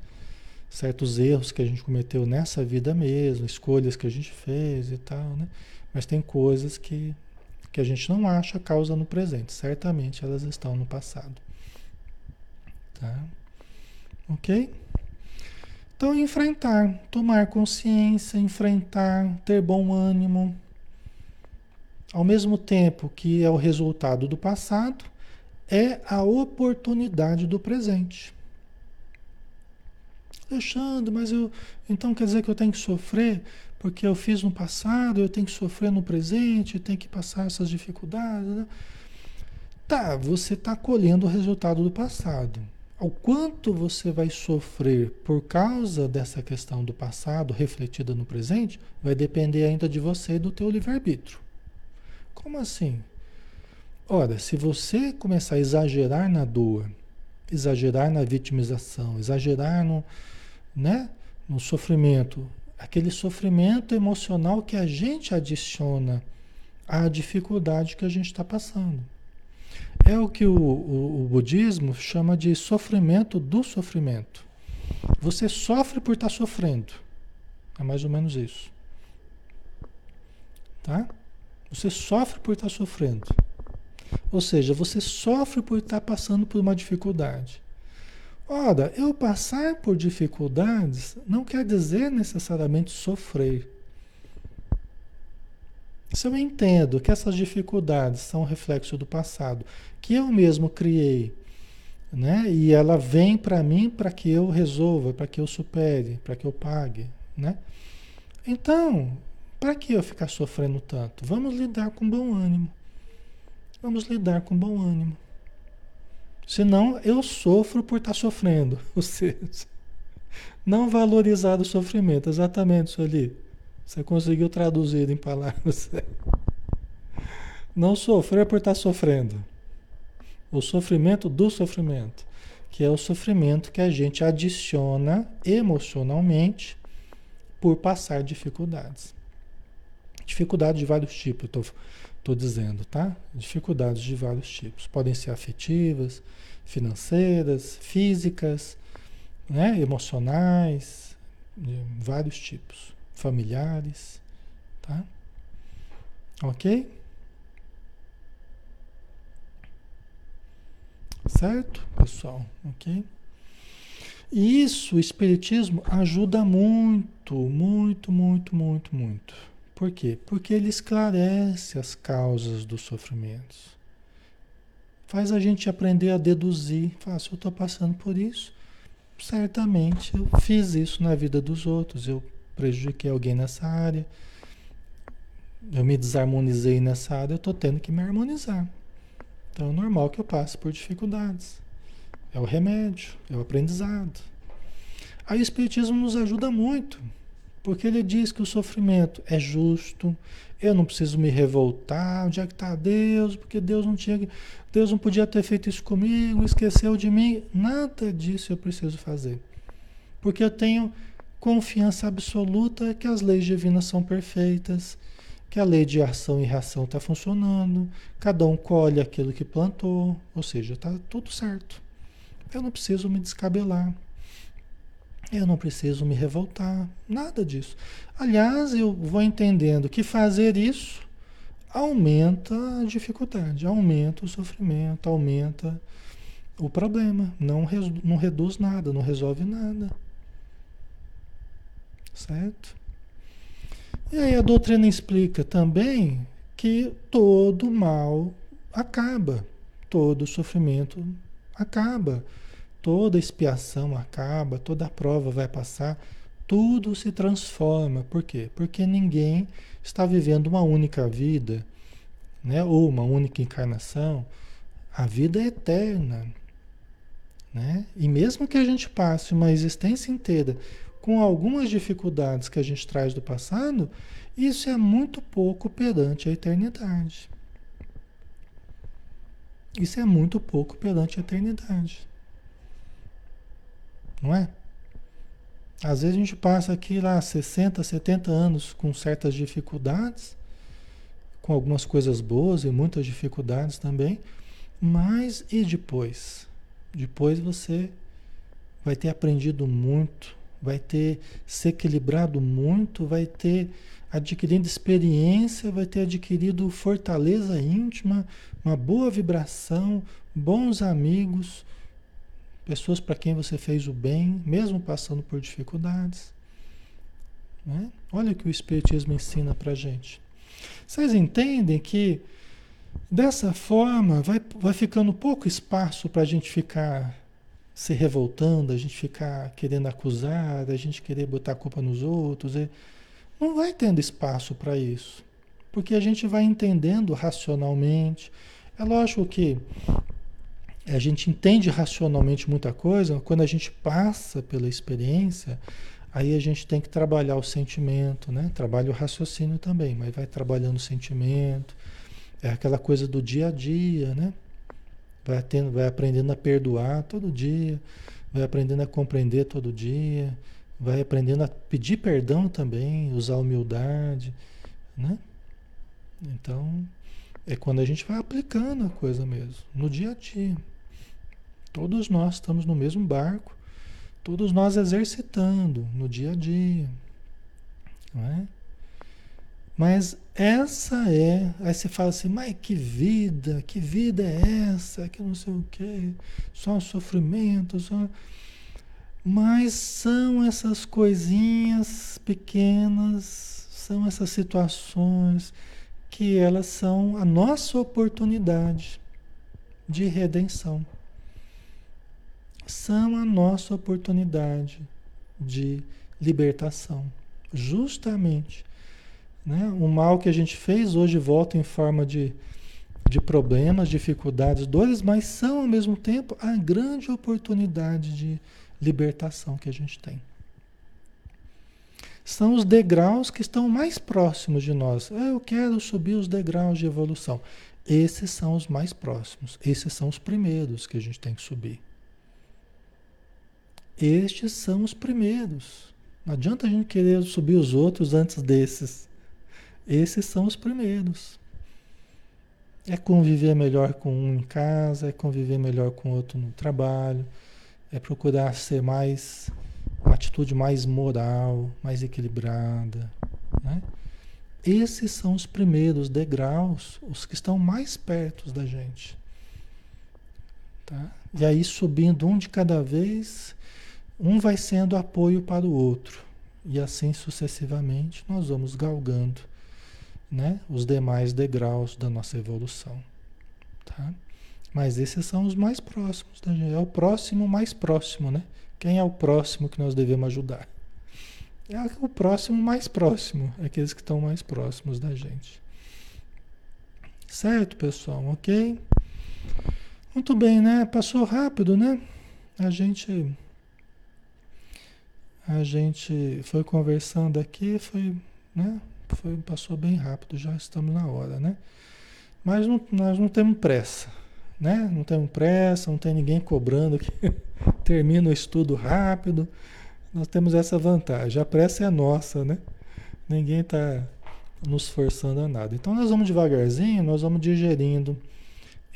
Certos erros que a gente cometeu nessa vida mesmo, escolhas que a gente fez e tal, né? Mas tem coisas que, que a gente não acha causa no presente. Certamente elas estão no passado. Tá? Ok? Então, enfrentar, tomar consciência, enfrentar, ter bom ânimo. Ao mesmo tempo que é o resultado do passado, é a oportunidade do presente. Alexandre, mas eu. Então quer dizer que eu tenho que sofrer porque eu fiz no passado, eu tenho que sofrer no presente, eu tenho que passar essas dificuldades. Né? Tá, você está colhendo o resultado do passado. O quanto você vai sofrer por causa dessa questão do passado refletida no presente vai depender ainda de você e do teu livre-arbítrio. Como assim? Ora, se você começar a exagerar na dor, exagerar na vitimização, exagerar no, né, no sofrimento, aquele sofrimento emocional que a gente adiciona à dificuldade que a gente está passando. É o que o, o, o, budismo chama de sofrimento do sofrimento. Você sofre por estar tá sofrendo. É mais ou menos isso. Tá? Você sofre por estar tá sofrendo. Ou seja, você sofre por estar passando por uma dificuldade. Ora, eu passar por dificuldades não quer dizer necessariamente sofrer. Se eu entendo que essas dificuldades são reflexo do passado, que eu mesmo criei, né? E ela vem para mim para que eu resolva, para que eu supere, para que eu pague, né? Então, para que eu ficar sofrendo tanto? Vamos lidar com bom ânimo. vamos lidar com bom ânimo. Senão eu sofro por estar sofrendo. Ou seja, não valorizar o sofrimento. Exatamente isso ali. Você conseguiu traduzir em palavras. Não sofrer por estar sofrendo. O sofrimento do sofrimento, que é o sofrimento que a gente adiciona emocionalmente por passar dificuldades. Dificuldades de vários tipos, eu dizendo, tá? Dificuldades de vários tipos. Podem ser afetivas, financeiras, físicas, né? emocionais, de vários tipos, familiares, tá? Ok? Certo, pessoal? Ok? E isso, o Espiritismo ajuda muito, muito, muito, muito, muito. Por quê? Porque ele esclarece as causas dos sofrimentos. Faz a gente aprender a deduzir. Fala, se eu estou passando por isso, certamente eu fiz isso na vida dos outros. Eu prejudiquei alguém nessa área. Eu me desarmonizei nessa área, eu estou tendo que me harmonizar. Então é normal que eu passe por dificuldades. É o remédio, é o aprendizado. Aí o Espiritismo nos ajuda muito, porque ele diz que o sofrimento é justo, eu não preciso me revoltar, onde é que está Deus? Porque Deus não tinha, Deus não podia ter feito isso comigo, esqueceu de mim. Nada disso eu preciso fazer. Porque eu tenho confiança absoluta que as leis divinas são perfeitas, que a lei de ação e reação está funcionando, cada um colhe aquilo que plantou, ou seja, está tudo certo. Eu não preciso me descabelar, eu não preciso me revoltar, nada disso. Aliás, eu vou entendendo que fazer isso aumenta a dificuldade, aumenta o sofrimento, aumenta o problema, não, não reduz nada, não resolve nada. Certo? E aí a doutrina explica também que todo mal acaba, todo sofrimento acaba, toda expiação acaba, toda prova vai passar, tudo se transforma. Por quê? Porque ninguém está vivendo uma única vida, né? ou uma única encarnação. A vida é eterna. Né? E mesmo que a gente passe uma existência inteira com algumas dificuldades que a gente traz do passado, isso é muito pouco perante a eternidade. Isso é muito pouco perante a eternidade. Não é? Às vezes a gente passa aqui lá 60, 70 anos com certas dificuldades, com algumas coisas boas e muitas dificuldades também, mas e depois? Depois você vai ter aprendido muito, vai ter se equilibrado muito, vai ter adquirido experiência, vai ter adquirido fortaleza íntima, uma boa vibração, bons amigos, pessoas para quem você fez o bem, mesmo passando por dificuldades. Né? Olha o que o Espiritismo ensina para gente. Vocês entendem que dessa forma vai, vai ficando pouco espaço para a gente ficar se revoltando, a gente ficar querendo acusar, a gente querer botar a culpa nos outros. Não vai tendo espaço para isso. Porque a gente vai entendendo racionalmente. É lógico que a gente entende racionalmente muita coisa, quando a gente passa pela experiência, aí a gente tem que trabalhar o sentimento, né? Trabalha o raciocínio também, mas vai trabalhando o sentimento. É aquela coisa do dia a dia, né? Vai, tendo, vai aprendendo a perdoar todo dia, vai aprendendo a compreender todo dia, vai aprendendo a pedir perdão também, usar humildade, né? Então, é quando a gente vai aplicando a coisa mesmo, no dia a dia. Todos nós estamos no mesmo barco, todos nós exercitando no dia a dia, não é? Mas essa é. Aí você fala assim, mas que vida, que vida é essa? Que não sei o quê, só sofrimento, só. Mas são essas coisinhas pequenas, são essas situações que elas são a nossa oportunidade de redenção. São a nossa oportunidade de libertação. Justamente né? O mal que a gente fez hoje volta em forma de, de problemas, dificuldades, dores, mas são ao mesmo tempo a grande oportunidade de libertação que a gente tem. São os degraus que estão mais próximos de nós. Ah, eu quero subir os degraus de evolução. Esses são os mais próximos. Esses são os primeiros que a gente tem que subir. Estes são os primeiros. Não adianta a gente querer subir os outros antes desses. Esses são os primeiros. É conviver melhor com um em casa, é conviver melhor com outro no trabalho, é procurar ser mais, uma atitude mais moral, mais equilibrada. Né? Esses são os primeiros degraus, os que estão mais perto da gente. Tá? E aí subindo um de cada vez, um vai sendo apoio para o outro. E assim sucessivamente nós vamos galgando né, os demais degraus da nossa evolução. Tá? Mas esses são os mais próximos gente. É o próximo mais próximo, né? Quem é o próximo que nós devemos ajudar? É o próximo mais próximo, aqueles que estão mais próximos da gente. Certo, pessoal? Ok? Muito bem, né? Passou rápido, né? A gente a gente foi conversando aqui, foi, né? Foi, passou bem rápido, já estamos na hora, né? Mas não, nós não temos pressa, né? Não temos pressa, não tem ninguém cobrando que termina o estudo rápido. Nós temos essa vantagem. A pressa é nossa, né? Ninguém está nos forçando a nada. Então nós vamos devagarzinho, nós vamos digerindo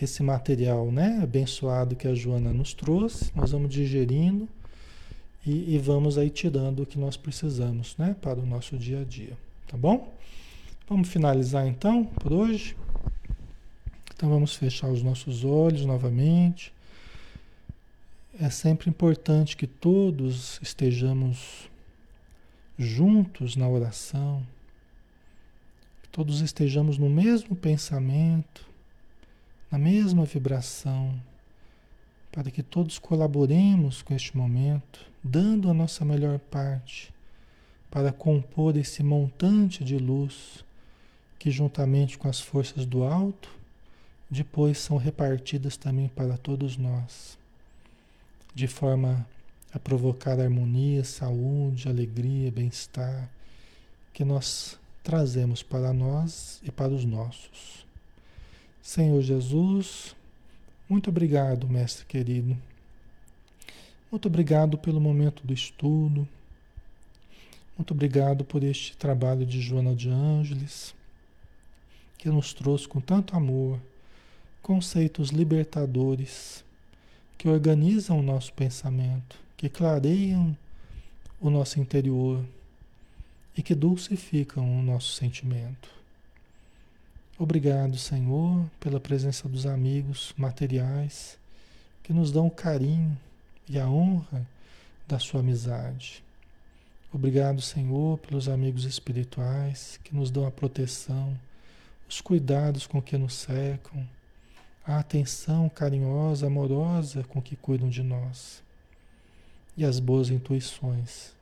esse material, né? Abençoado que a Joana nos trouxe. Nós vamos digerindo e, e vamos aí tirando o que nós precisamos, né? Para o nosso dia a dia. Tá bom? Vamos finalizar então por hoje. Então vamos fechar os nossos olhos novamente. É sempre importante que todos estejamos juntos na oração, que todos estejamos no mesmo pensamento, na mesma vibração, para que todos colaboremos com este momento, dando a nossa melhor parte para compor esse montante de luz que, juntamente com as forças do alto, depois são repartidas também para todos nós, de forma a provocar harmonia, saúde, alegria, bem-estar, que nós trazemos para nós e para os nossos. Senhor Jesus, muito obrigado, Mestre querido. Muito obrigado pelo momento do estudo muito obrigado por este trabalho de Joana de Ângeles, que nos trouxe com tanto amor conceitos libertadores que organizam o nosso pensamento, que clareiam o nosso interior e que dulcificam o nosso sentimento. Obrigado, Senhor, pela presença dos amigos materiais que nos dão carinho e a honra da sua amizade. Obrigado, Senhor, pelos amigos espirituais que nos dão a proteção, os cuidados com que nos cercam, a atenção carinhosa, amorosa com que cuidam de nós e as boas intuições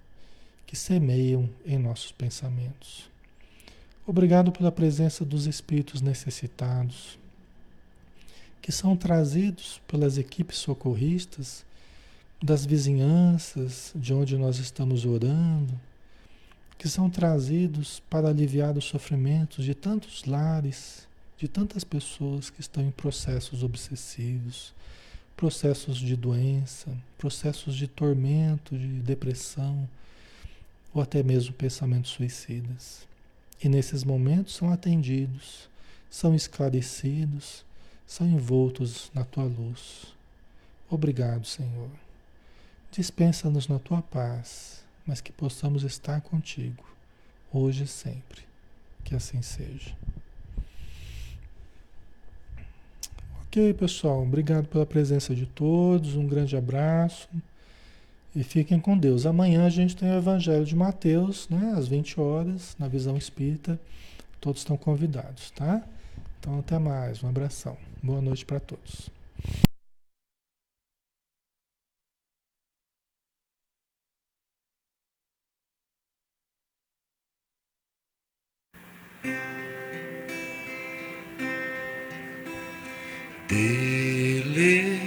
que semeiam em nossos pensamentos. Obrigado pela presença dos espíritos necessitados, que são trazidos pelas equipes socorristas das vizinhanças de onde nós estamos orando, que são trazidos para aliviar os sofrimentos de tantos lares, de tantas pessoas que estão em processos obsessivos, processos de doença, processos de tormento, de depressão, ou até mesmo pensamentos suicidas. E nesses momentos são atendidos, são esclarecidos, são envoltos na tua luz. Obrigado, Senhor. Dispensa-nos na tua paz, mas que possamos estar contigo, hoje e sempre. Que assim seja. Ok, pessoal. Obrigado pela presença de todos. Um grande abraço. E fiquem com Deus. Amanhã a gente tem o Evangelho de Mateus, né? Às 20 horas, na visão espírita. Todos estão convidados, tá? Então até mais. Um abração. Boa noite para todos. Dele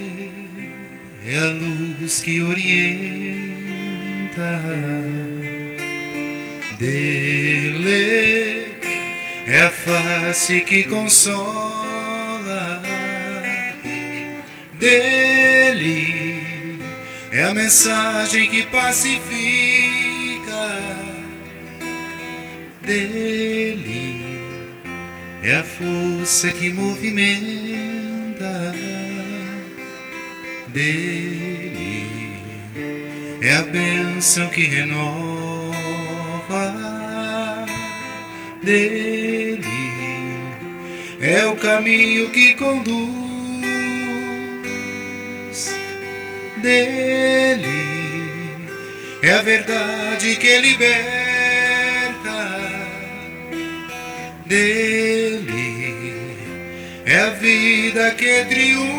é a luz que orienta, dele é a face que consola, dele é a mensagem que pacifica, dele é a força que movimenta dele, é a bênção que renova dele, é o caminho que conduz dele, é a verdade que liberta dele. É a vida que triunfa,